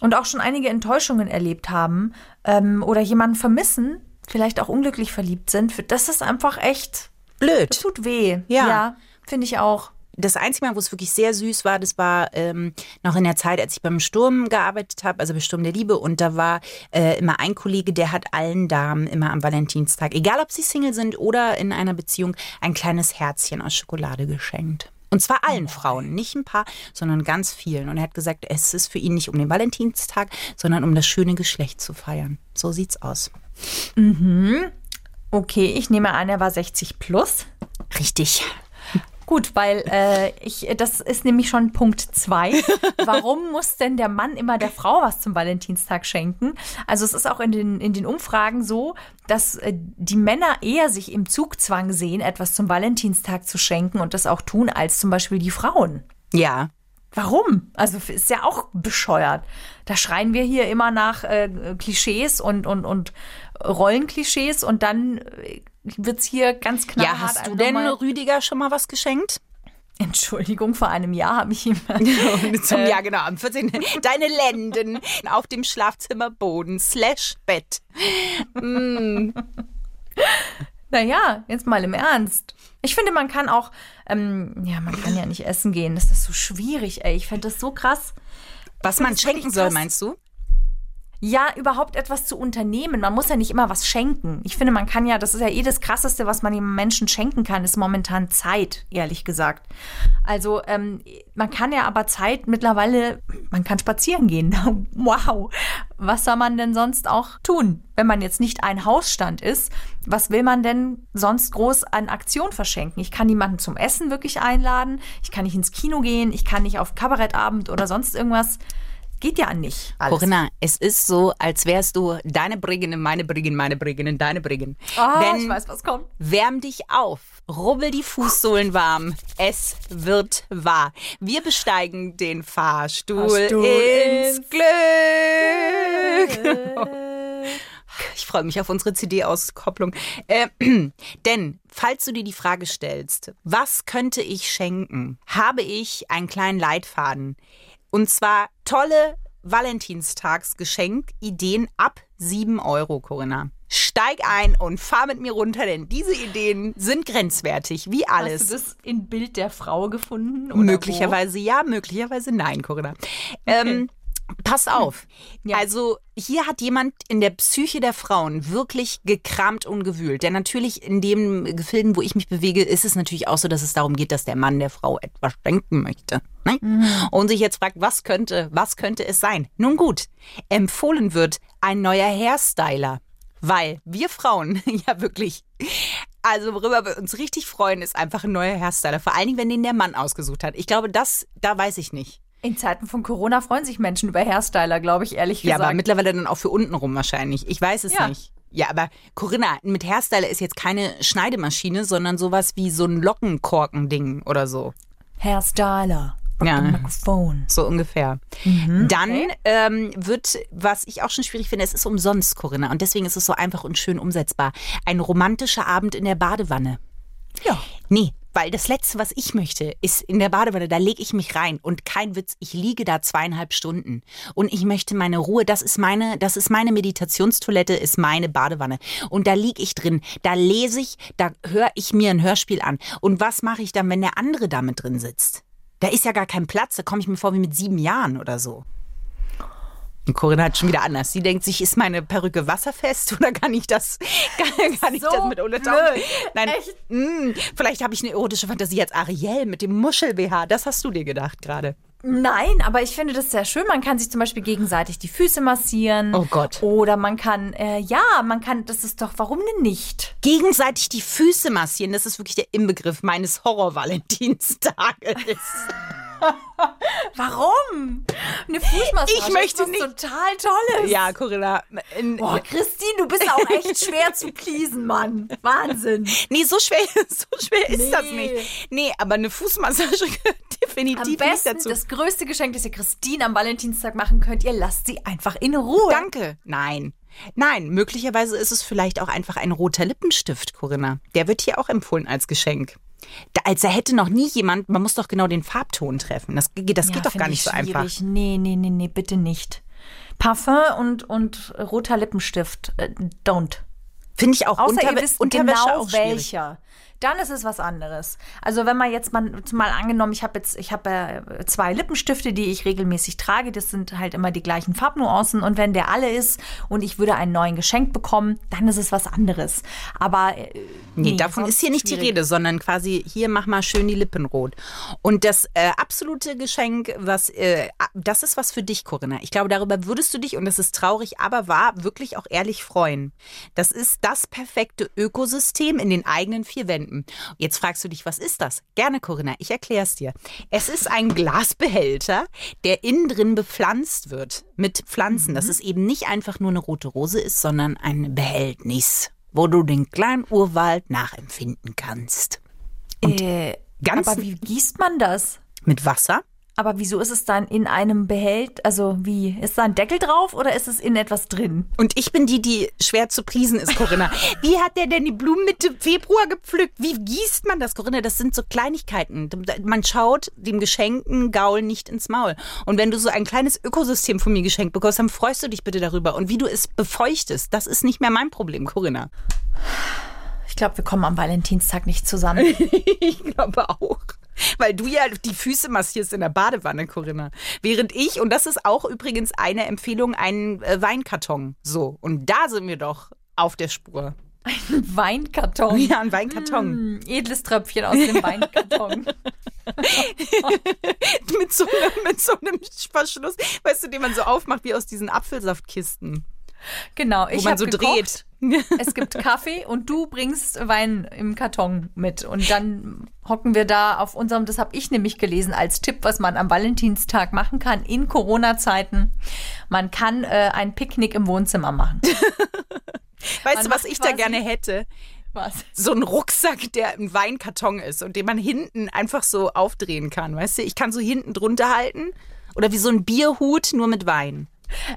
Speaker 3: und auch schon einige Enttäuschungen erlebt haben ähm, oder jemanden vermissen, vielleicht auch unglücklich verliebt sind, das ist einfach echt,
Speaker 2: Blöd.
Speaker 3: das tut weh.
Speaker 2: Ja.
Speaker 3: ja finde ich auch.
Speaker 2: Das einzige Mal, wo es wirklich sehr süß war, das war ähm, noch in der Zeit, als ich beim Sturm gearbeitet habe, also bei Sturm der Liebe. Und da war äh, immer ein Kollege, der hat allen Damen immer am Valentinstag, egal ob sie Single sind oder in einer Beziehung, ein kleines Herzchen aus Schokolade geschenkt. Und zwar allen Frauen, nicht ein paar, sondern ganz vielen. Und er hat gesagt, es ist für ihn nicht um den Valentinstag, sondern um das schöne Geschlecht zu feiern. So sieht's aus.
Speaker 3: Okay, ich nehme an, er war 60 plus.
Speaker 2: Richtig.
Speaker 3: Gut, weil äh, ich, das ist nämlich schon Punkt zwei. Warum muss denn der Mann immer der Frau was zum Valentinstag schenken? Also es ist auch in den, in den Umfragen so, dass äh, die Männer eher sich im Zugzwang sehen, etwas zum Valentinstag zu schenken und das auch tun, als zum Beispiel die Frauen.
Speaker 2: Ja.
Speaker 3: Warum? Also ist ja auch bescheuert. Da schreien wir hier immer nach äh, Klischees und, und, und Rollenklischees und dann äh, wird's hier ganz knapp.
Speaker 2: Ja, hast du denn Rüdiger schon mal was geschenkt?
Speaker 3: Entschuldigung, vor einem Jahr habe ich ihm.
Speaker 2: Zum Jahr, genau, am 14. Deine Lenden auf dem Schlafzimmerboden slash Bett.
Speaker 3: naja, jetzt mal im Ernst. Ich finde, man kann auch, ähm, ja, man kann ja nicht essen gehen. Das ist so schwierig, ey. Ich finde das so krass.
Speaker 2: Was man schenken soll, meinst du?
Speaker 3: Ja, überhaupt etwas zu unternehmen. Man muss ja nicht immer was schenken. Ich finde, man kann ja, das ist ja eh das Krasseste, was man dem Menschen schenken kann, ist momentan Zeit, ehrlich gesagt. Also, ähm, man kann ja aber Zeit mittlerweile, man kann spazieren gehen. wow. Was soll man denn sonst auch tun, wenn man jetzt nicht ein Hausstand ist? Was will man denn sonst groß an Aktion verschenken? Ich kann niemanden zum Essen wirklich einladen. Ich kann nicht ins Kino gehen. Ich kann nicht auf Kabarettabend oder sonst irgendwas. Geht ja nicht. Alles.
Speaker 2: Corinna, es ist so, als wärst du deine Briggen, meine Briggen, meine Briggen, deine Briggen.
Speaker 3: Ah,
Speaker 2: Denn
Speaker 3: ich weiß, was kommt.
Speaker 2: wärm dich auf, rubbel die Fußsohlen warm, es wird wahr. Wir besteigen den Fahrstuhl, ins
Speaker 3: ins
Speaker 2: Glück. Ich freue mich auf unsere CD-Auskopplung. Äh, denn, falls du dir die Frage stellst, was könnte ich schenken, habe ich einen kleinen Leitfaden. Und zwar tolle Valentinstagsgeschenk-Ideen ab 7 Euro, Corinna. Steig ein und fahr mit mir runter, denn diese Ideen sind grenzwertig, wie alles.
Speaker 3: Hast du das in Bild der Frau gefunden?
Speaker 2: Möglicherweise ja, möglicherweise nein, Corinna. Ähm, pass auf.
Speaker 3: Ja.
Speaker 2: Also hier hat jemand in der Psyche der Frauen wirklich gekramt und gewühlt. Denn natürlich in dem Gefilden, wo ich mich bewege, ist es natürlich auch so, dass es darum geht, dass der Mann der Frau etwas schenken möchte. Ne? Und sich jetzt fragt, was könnte, was könnte es sein? Nun gut, empfohlen wird ein neuer Hairstyler. Weil wir Frauen ja wirklich also worüber wir uns richtig freuen, ist einfach ein neuer Hairstyler. Vor allen Dingen, wenn den der Mann ausgesucht hat. Ich glaube, das, da weiß ich nicht.
Speaker 3: In Zeiten von Corona freuen sich Menschen über Hairstyler, glaube ich, ehrlich
Speaker 2: Ja,
Speaker 3: gesagt.
Speaker 2: aber mittlerweile dann auch für unten rum wahrscheinlich. Ich weiß es
Speaker 3: Ja.
Speaker 2: nicht. Ja, aber Corinna, mit Hairstyler ist jetzt keine Schneidemaschine, sondern sowas wie so ein Lockenkorken-Ding oder so.
Speaker 3: Hairstyler.
Speaker 2: Ja.
Speaker 3: Mikrofon.
Speaker 2: So ungefähr. Dann ähm, wird, was ich auch schon schwierig finde, es ist umsonst, Corinna. Und deswegen ist es so einfach und schön umsetzbar. Ein romantischer Abend in der Badewanne.
Speaker 3: Ja.
Speaker 2: Nee, weil das Letzte, was ich möchte, ist in der Badewanne, da lege ich mich rein und kein Witz, ich liege da zweieinhalb Stunden und ich möchte meine Ruhe, das ist meine, das ist meine Meditationstoilette, ist meine Badewanne und da liege ich drin, da lese ich, da höre ich mir ein Hörspiel an und was mache ich dann, wenn der andere da mit drin sitzt? Da ist ja gar kein Platz, da komme ich mir vor wie mit sieben Jahren oder so. Und Corinna hat schon wieder anders. Sie denkt sich, ist meine Perücke wasserfest oder kann ich das, kann, kann ich
Speaker 3: So
Speaker 2: das mit Untertauchen? Nein, mh, vielleicht habe ich eine erotische Fantasie als Ariel mit dem Muschel-BH. Das hast du dir gedacht gerade.
Speaker 3: Nein, aber ich finde das sehr schön. Man kann sich zum Beispiel gegenseitig die Füße massieren.
Speaker 2: Oh Gott.
Speaker 3: Oder man kann, äh, ja, man kann, das ist doch, warum denn nicht?
Speaker 2: Gegenseitig die Füße massieren, das ist wirklich der Inbegriff meines Horror-Valentinstages.
Speaker 3: Warum? Eine Fußmassage
Speaker 2: Ich möchte
Speaker 3: ist was
Speaker 2: nicht-
Speaker 3: total Tolles.
Speaker 2: ja, Corinna. in-
Speaker 3: Boah, Christine, du bist auch echt schwer zu pleasen, Mann. Wahnsinn.
Speaker 2: Nee, so schwer, so schwer ist
Speaker 3: Nee.
Speaker 2: das nicht. Nee, aber eine Fußmassage gehört
Speaker 3: Am
Speaker 2: definitiv nicht
Speaker 3: besten,
Speaker 2: dazu.
Speaker 3: das größte Geschenk, das ihr Christine am Valentinstag machen könnt, ihr lasst sie einfach in Ruhe.
Speaker 2: Danke. Nein. Nein, möglicherweise ist es vielleicht auch einfach ein roter Lippenstift, Corinna. Der wird hier auch empfohlen als Geschenk. Als hätte noch nie jemand, man muss doch genau den Farbton treffen. Das, geht- das
Speaker 3: Ja,
Speaker 2: geht doch gar nicht
Speaker 3: ich
Speaker 2: so einfach.
Speaker 3: schwierig. Nee, nee, nee, nee, bitte nicht. Parfum und, und roter Lippenstift. Äh, don't.
Speaker 2: Finde ich auch
Speaker 3: Außer
Speaker 2: Unterwä
Speaker 3: ihr wisst
Speaker 2: Unterwäsche
Speaker 3: genau
Speaker 2: auch schwierig.
Speaker 3: welcher. Dann ist es was anderes. Also wenn man jetzt mal, mal angenommen, ich habe jetzt, ich habe äh, zwei Lippenstifte, die ich regelmäßig trage. Das sind halt immer die gleichen Farbnuancen. Und wenn der alle ist und ich würde einen neuen geschenkt bekommen, dann ist es was anderes. Aber äh,
Speaker 2: Nee, davon
Speaker 3: sonst
Speaker 2: ist hier nicht die
Speaker 3: schwierig.
Speaker 2: Rede, sondern quasi hier mach mal schön die Lippen rot. Und das äh, absolute Geschenk, was äh, das ist was für dich, Corinna. Ich glaube, darüber würdest du dich und das ist traurig, aber wahr, wirklich auch ehrlich freuen. Das ist das perfekte Ökosystem in den eigenen vier Wänden. Jetzt fragst du dich, was ist das? Gerne, Corinna, ich erkläre es dir. Es ist ein Glasbehälter, der innen drin bepflanzt wird mit Pflanzen. Das ist eben nicht einfach nur eine rote Rose ist, sondern ein Behältnis wo du den kleinen Urwald nachempfinden kannst.
Speaker 3: Äh,
Speaker 2: ganz-
Speaker 3: aber wie gießt man das?
Speaker 2: Mit Wasser?
Speaker 3: Aber wieso ist es dann in einem Behält? Also wie? Ist da ein Deckel drauf oder ist es in etwas drin?
Speaker 2: Und ich bin die, die schwer zu priesen ist, Corinna. Wie hat der denn die Blumen Mitte Februar gepflückt? Wie gießt man das, Corinna? Das sind so Kleinigkeiten. Man schaut dem geschenkten Gaul nicht ins Maul. Und wenn du so ein kleines Ökosystem von mir geschenkt bekommst, dann freust du dich bitte darüber. Und wie du es befeuchtest, das ist nicht mehr mein Problem, Corinna.
Speaker 3: Ich glaube, wir kommen am Valentinstag nicht zusammen.
Speaker 2: Ich glaube auch. Weil du ja die Füße massierst in der Badewanne, Corinna. Während ich, und das ist auch übrigens eine Empfehlung, einen äh, Weinkarton. So. Und da sind wir doch auf der Spur.
Speaker 3: Weinkarton.
Speaker 2: Ja, ein Weinkarton.
Speaker 3: Hm, edles Tröpfchen aus dem Weinkarton.
Speaker 2: mit, so einem, mit so einem Verschluss, weißt du, den man so aufmacht wie aus diesen Apfelsaftkisten.
Speaker 3: Genau, ich
Speaker 2: Wo man
Speaker 3: hab
Speaker 2: so
Speaker 3: gekocht.
Speaker 2: dreht.
Speaker 3: Es gibt Kaffee und du bringst Wein im Karton mit. Und dann hocken wir da auf unserem, das habe ich nämlich gelesen als Tipp, was man am Valentinstag machen kann in Corona-Zeiten. Man kann äh, ein Picknick im Wohnzimmer machen.
Speaker 2: Weißt
Speaker 3: Man
Speaker 2: du, was ich da gerne hätte?
Speaker 3: Was?
Speaker 2: So ein Rucksack, der ein Weinkarton ist und den man hinten einfach so aufdrehen kann. Weißt du, ich kann so hinten drunter halten. Oder wie so ein Bierhut, nur mit Wein.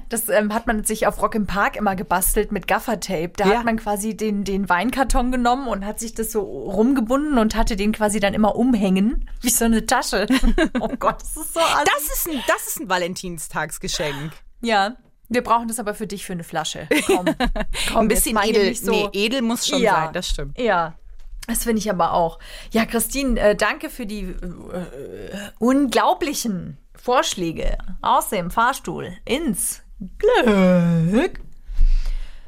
Speaker 3: Das ähm, hat man sich auf Rock im Park immer gebastelt mit Gaffertape. Da
Speaker 2: Ja.
Speaker 3: hat man quasi den, den Weinkarton genommen und hat sich das so rumgebunden und hatte den quasi dann immer umhängen, wie so eine Tasche. oh Gott, das ist so assi.
Speaker 2: Das ist ein, das ist ein Valentinstagsgeschenk.
Speaker 3: Ja, wir brauchen das aber für dich für eine Flasche. Komm, komm
Speaker 2: Ein bisschen edel.
Speaker 3: nicht so.
Speaker 2: Nee, edel muss schon
Speaker 3: Ja.
Speaker 2: sein, das stimmt.
Speaker 3: Ja, das finde ich aber auch. Ja, Christine, äh, danke für die äh, unglaublichen Vorschläge aus dem Fahrstuhl ins Glück.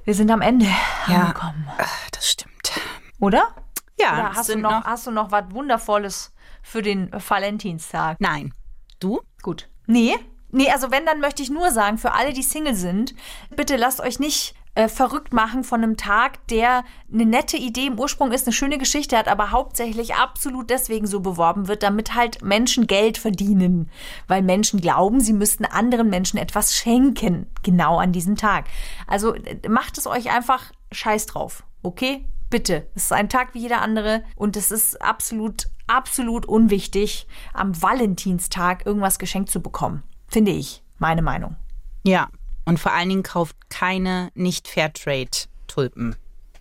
Speaker 3: Wir sind am Ende angekommen.
Speaker 2: Ah, Das stimmt.
Speaker 3: Oder?
Speaker 2: Ja,
Speaker 3: Oder hast du noch,
Speaker 2: noch-
Speaker 3: hast du noch was Wundervolles für den Valentinstag?
Speaker 2: Nein. Du?
Speaker 3: Gut. Nee. Nee, also wenn, dann möchte ich nur sagen, für alle, die Single sind, bitte lasst euch nicht äh, verrückt machen von einem Tag, der eine nette Idee im Ursprung ist, eine schöne Geschichte hat, aber hauptsächlich absolut deswegen so beworben wird, damit halt Menschen Geld verdienen. Weil Menschen glauben, sie müssten anderen Menschen etwas schenken, genau an diesem Tag. Also äh, macht es euch einfach scheiß drauf, okay? Bitte. Es ist ein Tag wie jeder andere und es ist absolut, absolut unwichtig, am Valentinstag irgendwas geschenkt zu bekommen. Finde ich. Meine Meinung.
Speaker 2: Ja. Und vor allen Dingen kauft keine Nicht-Fairtrade-Tulpen.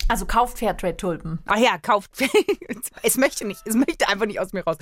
Speaker 3: Also kauft Fairtrade-Tulpen.
Speaker 2: Ach ja, kauft. es möchte nicht. Es möchte einfach nicht aus mir raus.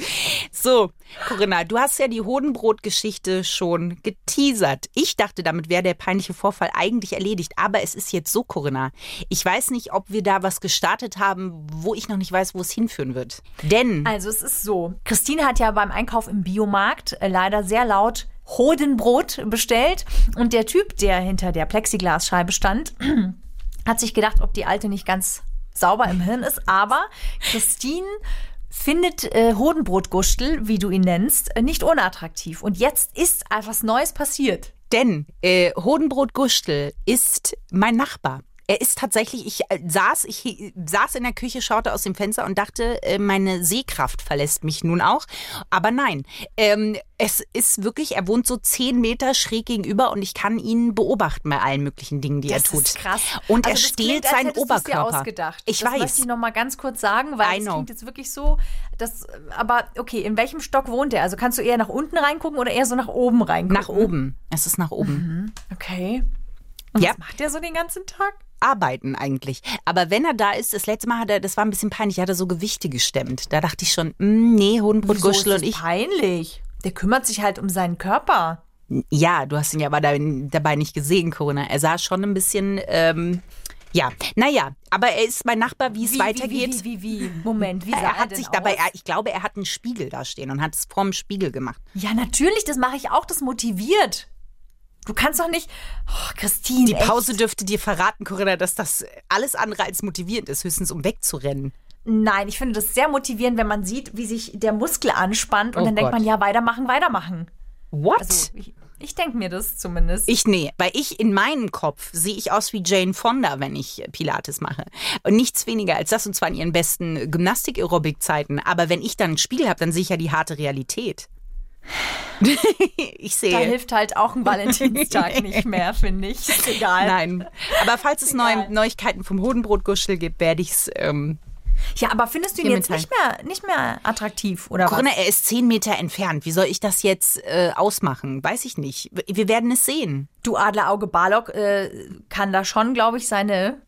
Speaker 2: So, Corinna, du hast ja die Hodenbrot-Geschichte schon geteasert. Ich dachte, damit wäre der peinliche Vorfall eigentlich erledigt. Aber es ist jetzt so, Corinna. Ich weiß nicht, ob wir da was gestartet haben, wo ich noch nicht weiß, wo es hinführen wird. Denn.
Speaker 3: Also es ist so. Christine hat ja beim Einkauf im Biomarkt äh, leider sehr laut Hodenbrot bestellt. Und der Typ, der hinter der Plexiglasscheibe stand, hat sich gedacht, ob die alte nicht ganz sauber im Hirn ist. Aber Christine findet äh, Hodenbrotgustel, wie du ihn nennst, äh, nicht unattraktiv. Und jetzt ist etwas Neues passiert.
Speaker 2: Denn äh, Hodenbrot Gustel ist mein Nachbar. Er ist tatsächlich, ich äh, saß, ich äh, saß in der Küche, schaute aus dem Fenster und dachte, äh, meine Sehkraft verlässt mich nun auch. Aber nein, ähm, es ist wirklich, er wohnt so zehn Meter schräg gegenüber und ich kann ihn beobachten bei allen möglichen Dingen, die er tut.
Speaker 3: ist krass.
Speaker 2: Und
Speaker 3: Also
Speaker 2: er
Speaker 3: das
Speaker 2: stehlt seinen Oberkörper.
Speaker 3: Dir ausgedacht.
Speaker 2: Ich
Speaker 3: das
Speaker 2: weiß.
Speaker 3: möchte ich noch mal ganz kurz sagen, weil es klingt jetzt wirklich so, dass, aber okay, in welchem Stock wohnt er? Also kannst du eher nach unten reingucken oder eher so nach oben reingucken?
Speaker 2: Nach oben. Es ist nach oben.
Speaker 3: Okay. Und
Speaker 2: Ja.
Speaker 3: was macht er so den ganzen Tag?
Speaker 2: Arbeiten eigentlich. Aber wenn er da ist, das letzte Mal hat er, das war ein bisschen peinlich, hat er so Gewichte gestemmt. Da dachte ich schon, mm, nee, Hodenbrot
Speaker 3: das
Speaker 2: und ich.
Speaker 3: peinlich. Der kümmert sich halt um seinen Körper.
Speaker 2: Ja, du hast ihn ja aber da- dabei nicht gesehen, Corinna. Er sah schon ein bisschen, ähm, Ja, naja, aber er ist mein Nachbar, wie es weitergeht.
Speaker 3: Wie, wie, wie, wie? Moment, wie sah
Speaker 2: er hat
Speaker 3: denn
Speaker 2: sich dabei, er, ich glaube, er hat einen Spiegel da stehen und hat es vorm Spiegel gemacht.
Speaker 3: Ja, natürlich, das mache ich auch, das motiviert. Du kannst doch nicht. Oh, Christine.
Speaker 2: Die
Speaker 3: echt.
Speaker 2: Pause dürfte dir verraten, Corinna, dass das alles andere als motivierend ist, höchstens um wegzurennen.
Speaker 3: Nein, ich finde das sehr motivierend, wenn man sieht, wie sich der Muskel anspannt und
Speaker 2: Oh
Speaker 3: dann denkt
Speaker 2: Gott.
Speaker 3: man, ja, weitermachen, weitermachen.
Speaker 2: What?
Speaker 3: Also, ich, ich denke mir das zumindest.
Speaker 2: Ich nee, weil ich in meinem Kopf sehe ich aus wie Jane Fonda, wenn ich Pilates mache. Und nichts weniger als das, und zwar in ihren besten Gymnastik-Aerobic-Zeiten. Aber wenn ich dann einen Spiegel habe, dann sehe ich ja die harte Realität. ich
Speaker 3: da
Speaker 2: sehe.
Speaker 3: hilft halt auch ein Valentinstag nicht mehr, finde ich. Ist egal.
Speaker 2: Nein. Aber falls es neue Neuigkeiten vom Hodenbrotguschel gibt, werde ich es. Ähm,
Speaker 3: Ja, aber findest du ihn jetzt nicht mehr, nicht mehr attraktiv, oder
Speaker 2: Corinna,
Speaker 3: was?
Speaker 2: er ist zehn Meter entfernt. Wie soll ich das jetzt äh, ausmachen? Weiß ich nicht. Wir werden es sehen.
Speaker 3: Du Adlerauge Barlock äh, kann da schon, glaube ich, seine.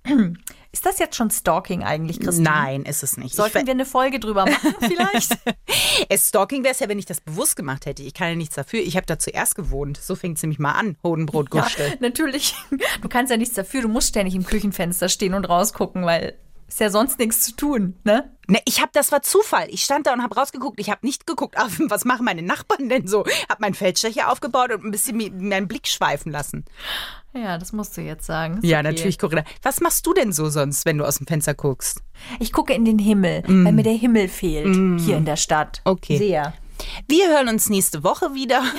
Speaker 3: Ist das jetzt schon Stalking eigentlich, Christine?
Speaker 2: Nein, ist es nicht.
Speaker 3: Sollten wir eine Folge drüber machen, vielleicht?
Speaker 2: es Stalking wäre es ja, wenn ich das bewusst gemacht hätte. Ich kann ja nichts dafür. Ich habe da zuerst gewohnt. So fängt es nämlich mal an. Hodenbrotguschel.
Speaker 3: Natürlich. Du kannst ja nichts dafür. Du musst ständig im Küchenfenster stehen und rausgucken, weil ist ja sonst nichts zu tun, ne?
Speaker 2: Ne, ich habe, das war Zufall. Ich stand da und habe rausgeguckt. Ich habe nicht geguckt, auf, was machen meine Nachbarn denn so? Habe meinen Feldstecher aufgebaut und ein bisschen meinen Blick schweifen lassen.
Speaker 3: Ja, das musst du jetzt sagen. Ist
Speaker 2: Ja,
Speaker 3: okay.
Speaker 2: natürlich, Corinna. Was machst du denn so sonst, wenn du aus dem Fenster guckst?
Speaker 3: Ich gucke in den Himmel, weil mir der Himmel fehlt hier in der Stadt.
Speaker 2: Okay.
Speaker 3: Sehr.
Speaker 2: Wir hören uns nächste Woche wieder.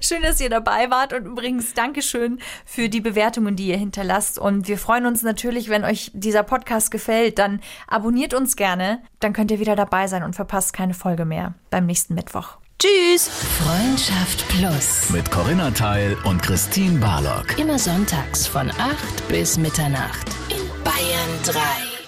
Speaker 3: Schön, dass ihr dabei wart und übrigens Dankeschön für die Bewertungen, die ihr hinterlasst. Und wir freuen uns natürlich, wenn euch dieser Podcast gefällt, dann abonniert uns gerne. Dann könnt ihr wieder dabei sein und verpasst keine Folge mehr beim nächsten Mittwoch.
Speaker 2: Tschüss.
Speaker 4: Freundschaft Plus.
Speaker 1: Mit Corinna Teil und Christine Barlock.
Speaker 4: Immer sonntags von 8 bis Mitternacht. In Bayern 3.